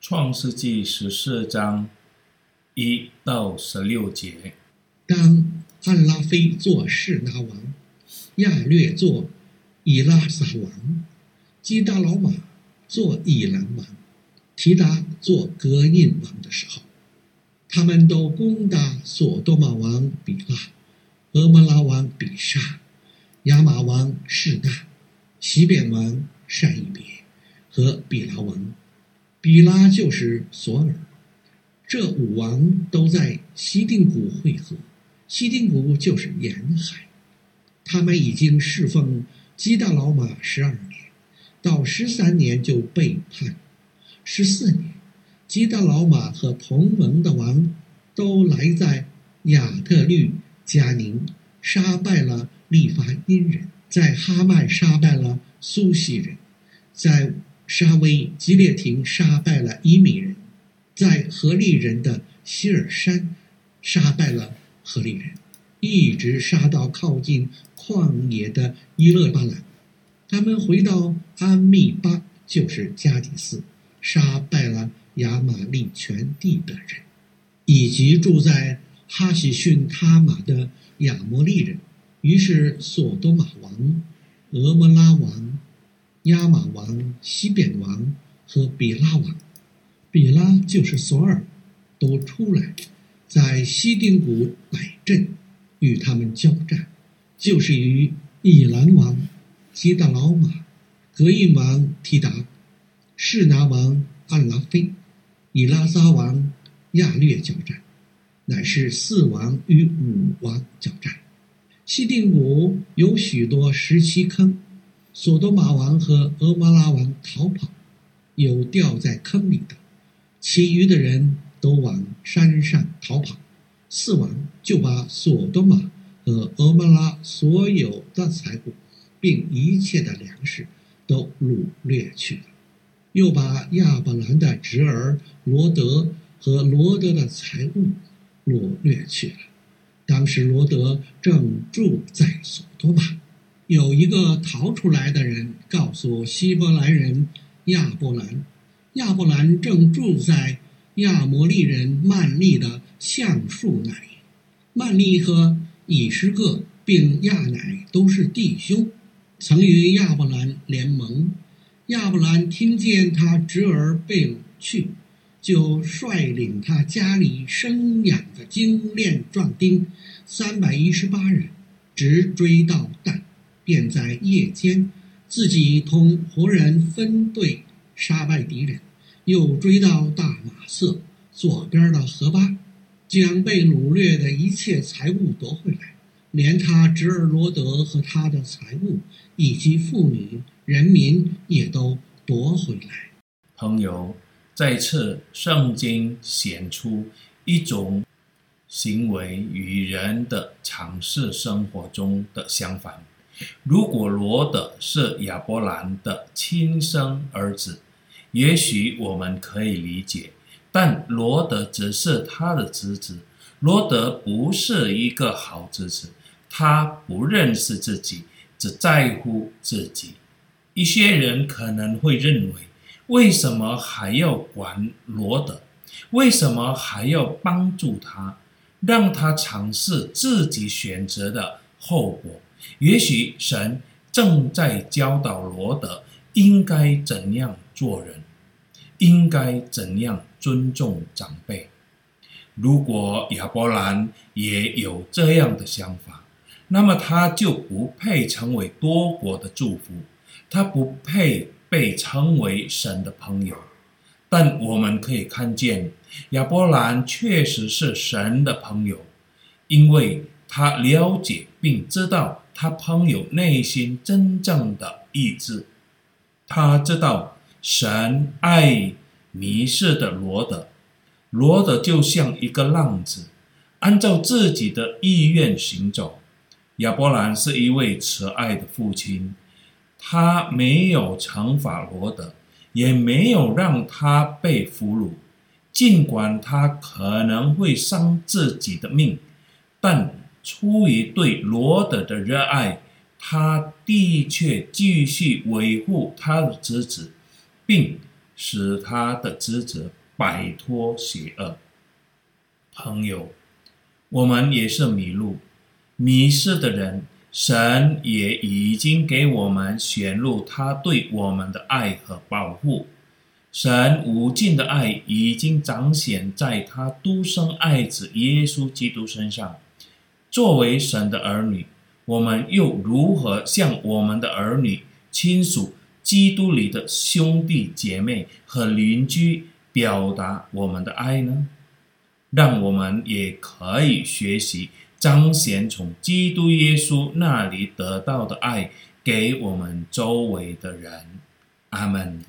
创世纪十四章一到十六节。当暗拉非做示拿王，亚略做以拉撒王，基达老马做以兰王，提达做革印王的时候，他们都攻打所多玛王比拉、俄摩拉王比煞、亚玛王示大、西边王善一别和比拉王。比拉就是索尔。这五王都在西定谷会合。西定谷就是沿海，他们已经侍奉基大老马十二年，到十三年就背叛。十四年，基大老马和同盟的王都来在亚特律加宁，杀败了利乏音人，在哈曼杀败了苏西人，在沙威基列廷杀败了伊米人，在何利人的希尔山杀败了。何利人一直杀到靠近旷野的伊勒巴兰，他们回到安密巴，就是加底斯，杀败了亚玛力全地的人，以及住在哈希逊他玛的亚摩利人。于是索多玛王、俄摩拉王、亚玛王、西边王和比拉王，比拉就是索尔，都出来。在西丁谷摆阵，与他们交战，就是与以兰王、基达老马、格印王提达、士拿王暗拉菲、以拉撒王亚略交战，乃是四王与五王交战。西丁谷有许多石漆坑，所多玛王和蛾摩拉王逃跑，有掉在坑里的，其余的人。都往山上逃跑，四王就把所多玛和蛾摩拉所有的财物，并一切的粮食都掳掠去了，又把亚伯兰的侄儿罗德和罗德的财物掳掠去了。当时罗德正住在所多玛，有一个逃出来的人告诉希伯来人亚伯兰，亚伯兰正住在。亚摩利人曼利的橡树那里，曼利和以实各并亚乃都是弟兄，曾与亚伯兰联盟。亚伯兰听见他侄儿被掳去，就率领他家里生养的精练壮丁三百一十八人，直追到但，便在夜间自己同活人分队杀败敌人。又追到大马色左边的河巴，将被掳掠的一切财物夺回来，连他侄儿罗德和他的财物，以及妇女、人民也都夺回来。朋友，再次圣经显出一种行为与人的常识生活中的相反。如果罗德是亚伯兰的亲生儿子，也许我们可以理解，但罗德只是他的侄子。罗德不是一个好侄子，他不认识自己，只在乎自己。一些人可能会认为，为什么还要管罗德？为什么还要帮助他，让他尝试自己选择的后果？也许神正在教导罗德。应该怎样做人？应该怎样尊重长辈？如果亚伯兰也有这样的想法，那么他就不配成为多国的祝福，他不配被称为神的朋友。但我们可以看见，亚伯兰确实是神的朋友，因为他了解并知道他朋友内心真正的意志。他知道神爱迷失的罗德，罗德就像一个浪子，按照自己的意愿行走。亚伯兰是一位慈爱的父亲，他没有惩罚罗德，也没有让他被俘虏，尽管他可能会伤自己的命，但出于对罗德的热爱。他的确继续维护他的侄子，并使他的侄子摆脱邪恶。朋友，我们也是迷路、迷失的人，神也已经给我们显露他对我们的爱和保护。神无尽的爱已经彰显在他独生爱子耶稣基督身上。作为神的儿女，我们又如何向我们的儿女、亲属、基督里的兄弟姐妹和邻居表达我们的爱呢？让我们也可以学习彰显从基督耶稣那里得到的爱，给我们周围的人。阿门。